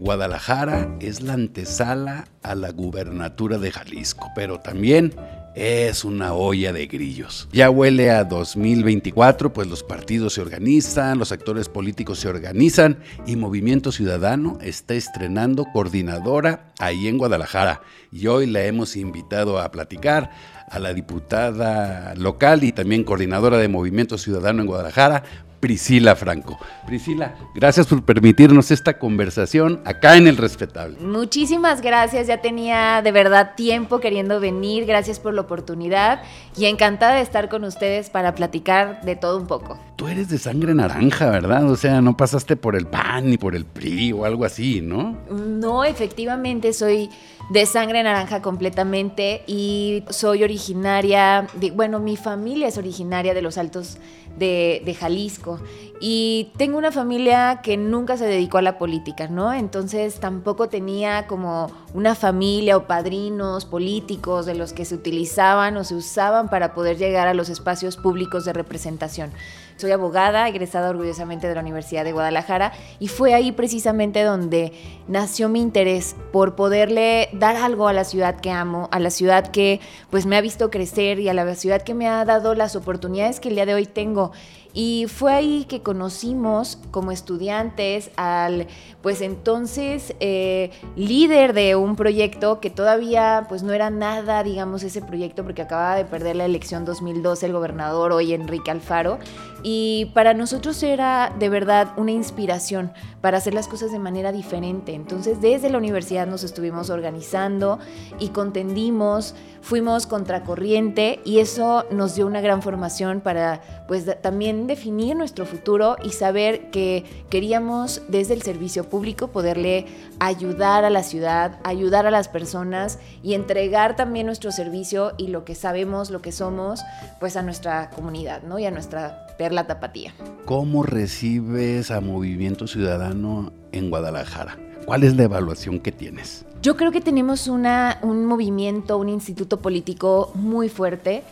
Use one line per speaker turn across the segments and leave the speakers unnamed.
Guadalajara es la antesala a la gubernatura de Jalisco, pero también es una olla de grillos. Ya huele a 2024, pues los partidos se organizan, los actores políticos se organizan y Movimiento Ciudadano está estrenando coordinadora ahí en Guadalajara. Y hoy la hemos invitado a platicar a la diputada local y también coordinadora de Movimiento Ciudadano en Guadalajara, Priscila Franco. Priscila, gracias por permitirnos esta conversación acá en El Respetable.
Muchísimas gracias, ya tenía de verdad tiempo queriendo venir, gracias por la oportunidad y encantada de estar con ustedes para platicar de todo un poco.
Tú eres de sangre naranja, ¿verdad? O sea, no pasaste por el PAN ni por el PRI o algo así, ¿no?
No, efectivamente soy de sangre naranja completamente y soy originaria, de, bueno, mi familia es originaria de los Altos de, de, Jalisco y tengo una familia que nunca se dedicó a la política, ¿no? Entonces tampoco tenía como una familia o padrinos políticos de los que se utilizaban o se usaban para poder llegar a los espacios públicos de representación. Soy abogada, egresada orgullosamente de la Universidad de Guadalajara y fue ahí precisamente donde nació mi interés por poderle dar algo a la ciudad que amo, a la ciudad que pues me ha visto crecer y a la ciudad que me ha dado las oportunidades que el día de hoy tengo. Y fue ahí que conocimos como estudiantes al, pues entonces, eh, líder de un proyecto que todavía, pues no era nada, digamos, ese proyecto, porque acababa de perder la elección 2012 el gobernador, hoy Enrique Alfaro. Y para nosotros era de verdad una inspiración para hacer las cosas de manera diferente. Entonces, desde la universidad nos estuvimos organizando y contendimos, fuimos contracorriente y eso nos dio una gran formación para, pues, también definir nuestro futuro y saber que queríamos desde el servicio público poderle ayudar a la ciudad, ayudar a las personas y entregar también nuestro servicio y lo que sabemos, lo que somos, pues a nuestra comunidad, ¿no? Y a nuestra perla tapatía.
¿Cómo recibes a Movimiento Ciudadano en Guadalajara? ¿Cuál es la evaluación que tienes?
Yo creo que tenemos una, un movimiento, un instituto político muy fuerte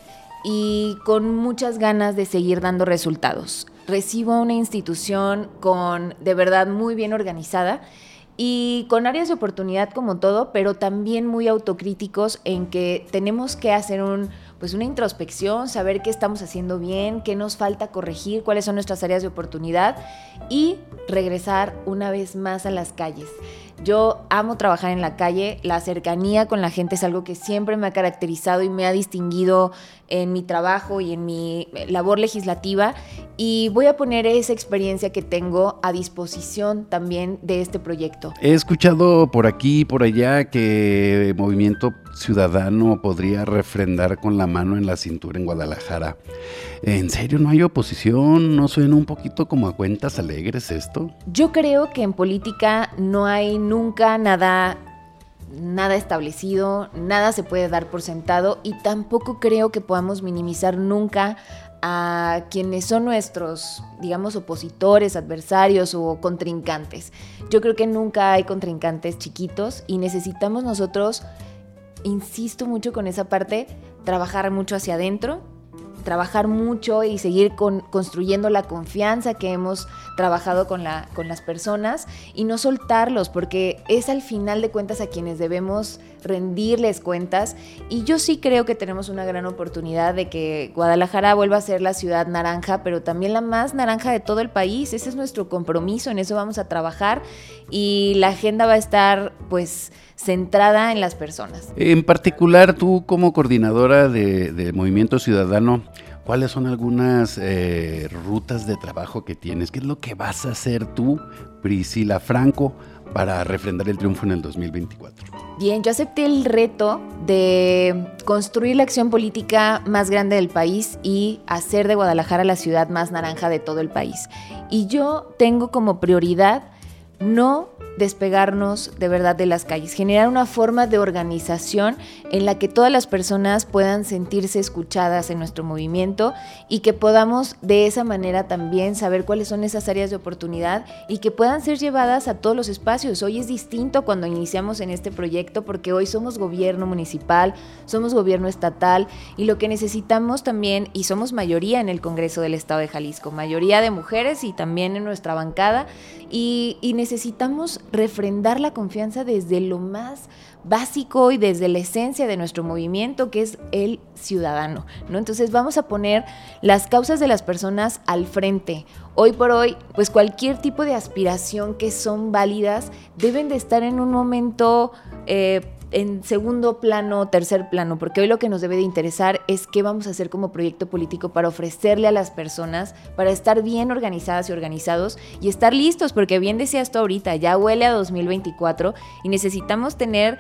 y con muchas ganas de seguir dando resultados. Recibo una institución con de verdad muy bien organizada y con áreas de oportunidad como todo, pero también muy autocríticos en que tenemos que hacer un, pues una introspección, saber qué estamos haciendo bien, qué nos falta corregir, cuáles son nuestras áreas de oportunidad y regresar una vez más a las calles. Yo amo trabajar en la calle, la cercanía con la gente es algo que siempre me ha caracterizado y me ha distinguido en mi trabajo y en mi labor legislativa y voy a poner esa experiencia que tengo a disposición también de este proyecto.
He escuchado por aquí y por allá que Movimiento Ciudadano podría refrendar con la mano en la cintura en Guadalajara. ¿En serio no hay oposición? ¿No suena un poquito como a cuentas alegres esto?
Yo creo que en política no hay nunca nada nada establecido, nada se puede dar por sentado y tampoco creo que podamos minimizar nunca a quienes son nuestros, digamos, opositores, adversarios o contrincantes. Yo creo que nunca hay contrincantes chiquitos y necesitamos nosotros, insisto mucho con esa parte, trabajar mucho hacia adentro, trabajar mucho y seguir construyendo la confianza que hemos trabajado con, la, con las personas y no soltarlos, porque es al final de cuentas a quienes debemos rendirles cuentas. Y yo sí creo que tenemos una gran oportunidad de que Guadalajara vuelva a ser la ciudad naranja, pero también la más naranja de todo el país. Ese es nuestro compromiso, en eso vamos a trabajar y la agenda va a estar pues centrada en las personas.
En particular, tú como coordinadora de, Movimiento Ciudadano, ¿cuáles son algunas eh, rutas de trabajo que tienes? ¿Qué es lo que vas a hacer tú, Priscila Franco, para refrendar el triunfo en el 2024?
Bien, yo acepté el reto de construir la acción política más grande del país y hacer de Guadalajara la ciudad más naranja de todo el país. Y yo tengo como prioridad no despegarnos de verdad de las calles, generar una forma de organización en la que todas las personas puedan sentirse escuchadas en nuestro movimiento y que podamos de esa manera también saber cuáles son esas áreas de oportunidad y que puedan ser llevadas a todos los espacios. Hoy es distinto cuando iniciamos en este proyecto porque hoy somos gobierno municipal, somos gobierno estatal y lo que necesitamos también, y somos mayoría en el Congreso del Estado de Jalisco, mayoría de mujeres y también en nuestra bancada, y, necesitamos necesitamos refrendar la confianza desde lo más básico y desde la esencia de nuestro movimiento, que es el ciudadano, ¿no? Entonces vamos a poner las causas de las personas al frente. Hoy por hoy, pues cualquier tipo de aspiración que son válidas deben de estar en un momento eh, en segundo plano, tercer plano, porque hoy lo que nos debe de interesar es qué vamos a hacer como proyecto político para ofrecerle a las personas, para estar bien organizadas y organizados y estar listos, porque bien decía esto ahorita, ya huele a 2024 y necesitamos tener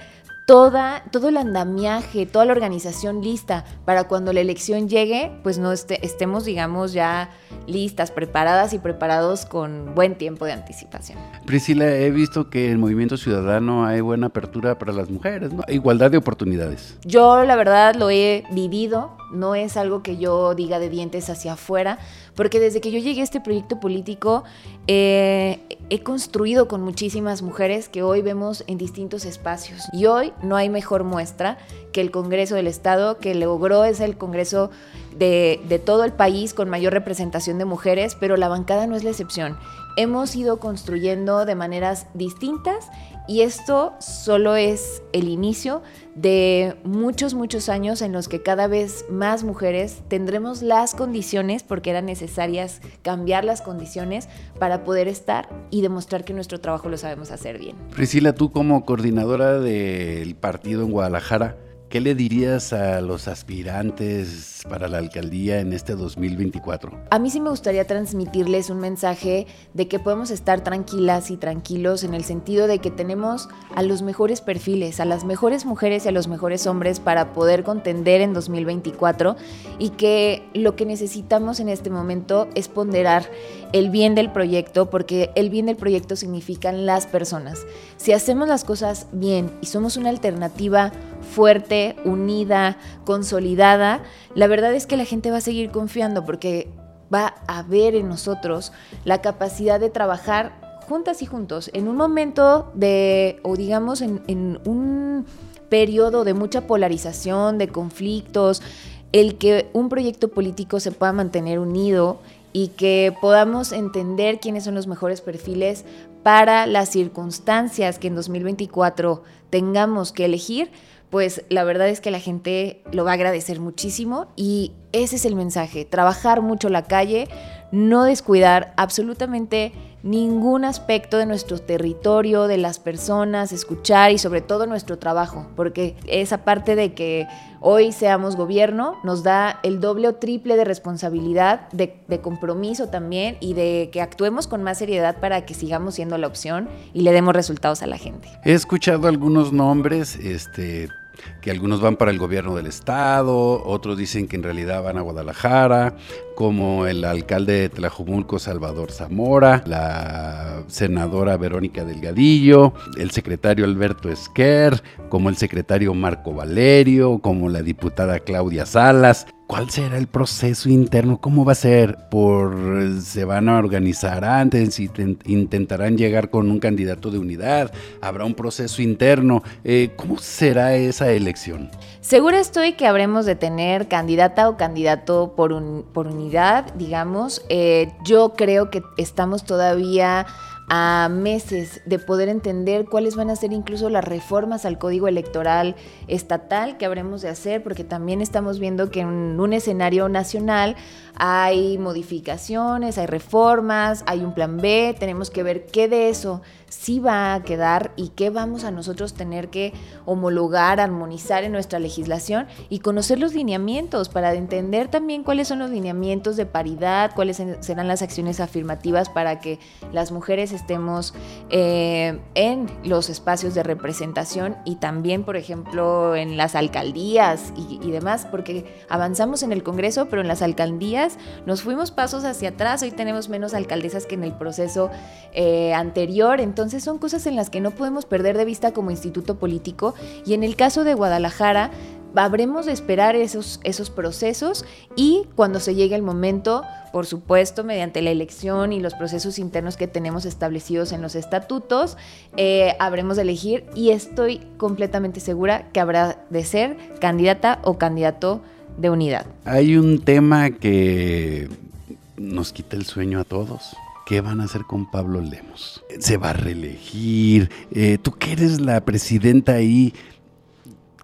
toda, todo el andamiaje, toda la organización lista para cuando la elección llegue, pues no estemos, digamos, ya listas, preparadas y preparados con buen tiempo de anticipación.
Priscila, he visto que en el Movimiento Ciudadano hay buena apertura para las mujeres, ¿no? Igualdad de oportunidades.
Yo la verdad lo he vivido, no es algo que yo diga de dientes hacia afuera, porque desde que yo llegué a este proyecto político eh, he construido con muchísimas mujeres que hoy vemos en distintos espacios. Y hoy no hay mejor muestra que el Congreso del Estado, que logró es el Congreso de, de todo el país con mayor representación de mujeres, pero la bancada no es la excepción. Hemos ido construyendo de maneras distintas y esto solo es el inicio de muchos, muchos años en los que cada vez más mujeres tendremos las condiciones, porque eran necesarias cambiar las condiciones para poder estar y demostrar que nuestro trabajo lo sabemos hacer bien.
Priscila, tú como coordinadora del partido en Guadalajara, ¿Qué le dirías a los aspirantes para la alcaldía en este 2024?
A mí sí me gustaría transmitirles un mensaje de que podemos estar tranquilas y tranquilos en el sentido de que tenemos a los mejores perfiles, a las mejores mujeres y a los mejores hombres para poder contender en 2024 y que lo que necesitamos en este momento es ponderar el bien del proyecto porque el bien del proyecto significan las personas. Si hacemos las cosas bien y somos una alternativa fuerte, unida, consolidada, la verdad es que la gente va a seguir confiando porque va a ver en nosotros la capacidad de trabajar juntas y juntos en un momento de, o digamos, en, en un periodo de mucha polarización, de conflictos, el que un proyecto político se pueda mantener unido y que podamos entender quiénes son los mejores perfiles para las circunstancias que en 2024 tengamos que elegir, pues la verdad es que la gente lo va a agradecer muchísimo y ese es el mensaje, trabajar mucho la calle, no descuidar absolutamente ningún aspecto de nuestro territorio, de las personas, escuchar y sobre todo nuestro trabajo, porque esa parte de que hoy seamos gobierno nos da el doble o triple de responsabilidad, de, compromiso también y de que actuemos con más seriedad para que sigamos siendo la opción y le demos resultados a la gente.
He escuchado algunos nombres, este que algunos van para el gobierno del estado, otros dicen que en realidad van a Guadalajara, como el alcalde de Tlajumulco, Salvador Zamora, la senadora Verónica Delgadillo, el secretario Alberto Esquer, como el secretario Marco Valerio, como la diputada Claudia Salas. ¿Cuál será el proceso interno? ¿Cómo va a ser? ¿Por, ¿Se van a organizar antes? ¿Intentarán llegar con un candidato de unidad? ¿Habrá un proceso interno? Eh, ¿Cómo será esa elección?
Segura estoy que habremos de tener candidata o candidato por, por unidad, digamos. Eh, yo creo que estamos todavía a meses de poder entender cuáles van a ser incluso las reformas al código electoral estatal que habremos de hacer, porque también estamos viendo que en un escenario nacional hay modificaciones, hay reformas, hay un plan B, tenemos que ver qué de eso sí va a quedar y qué vamos a nosotros tener que homologar, armonizar en nuestra legislación y conocer los lineamientos para entender también cuáles son los lineamientos de paridad, cuáles serán las acciones afirmativas para que las mujeres estemos eh, en los espacios de representación y también, por ejemplo, en las alcaldías y, demás, porque avanzamos en el Congreso, pero en las alcaldías nos fuimos pasos hacia atrás, hoy tenemos menos alcaldesas que en el proceso eh, anterior, entonces son cosas en las que no podemos perder de vista como instituto político. Y en el caso de Guadalajara, habremos de esperar esos, esos procesos y cuando se llegue el momento, por supuesto, mediante la elección y los procesos internos que tenemos establecidos en los estatutos, eh, habremos de elegir y estoy completamente segura que habrá de ser candidata o candidato de unidad.
Hay un tema que nos quita el sueño a todos ¿qué van a hacer con Pablo Lemos? ¿Se va a reelegir? Eh, ¿Tú que eres la presidenta ahí?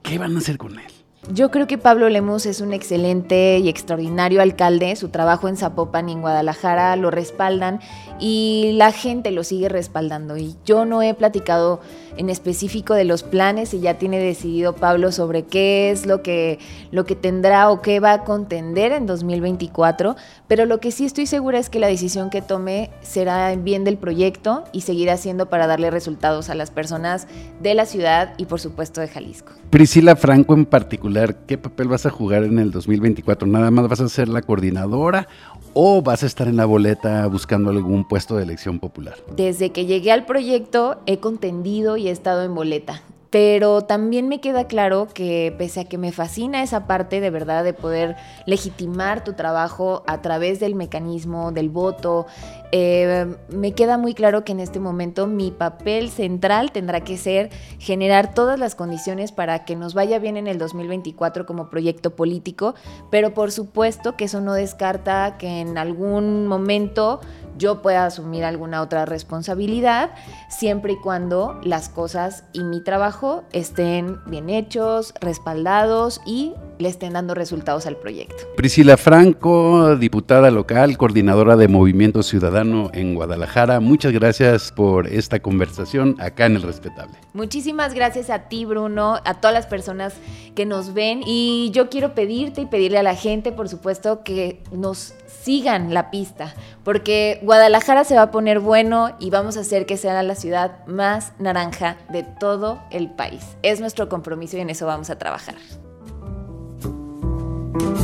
¿Qué van a hacer con él?
Yo creo que Pablo Lemus es un excelente y extraordinario alcalde. Su trabajo en Zapopan y en Guadalajara lo respaldan y la gente lo sigue respaldando. Y yo no he platicado en específico de los planes y ya tiene decidido Pablo sobre qué es lo que, lo que tendrá o qué va a contender en 2024. Pero lo que sí estoy segura es que la decisión que tome será en bien del proyecto y seguirá siendo para darle resultados a las personas de la ciudad y por supuesto de Jalisco.
Priscila Franco en ¿qué papel vas a jugar en el 2024? ¿Nada más vas a ser la coordinadora o vas a estar en la boleta buscando algún puesto de elección popular?
Desde que llegué al proyecto he contendido y he estado en boleta pero también me queda claro que pese a que me fascina esa parte de verdad de poder legitimar tu trabajo a través del mecanismo del voto, eh, me queda muy claro que en este momento mi papel central tendrá que ser generar todas las condiciones para que nos vaya bien en el 2024 como proyecto político, pero por supuesto que eso no descarta que en algún momento yo pueda asumir alguna otra responsabilidad, siempre y cuando las cosas y mi trabajo estén bien hechos, respaldados y le estén dando resultados al proyecto.
Priscila Franco, diputada local, coordinadora de Movimiento Ciudadano en Guadalajara, muchas gracias por esta conversación acá en El Respetable.
Muchísimas gracias a ti, Bruno, a todas las personas que nos ven y yo quiero pedirte y pedirle a la gente, por supuesto, que nos sigan la pista, porque Guadalajara se va a poner bueno y vamos a hacer que sea la ciudad más naranja de todo el país. Es nuestro compromiso y en eso vamos a trabajar. Thank you.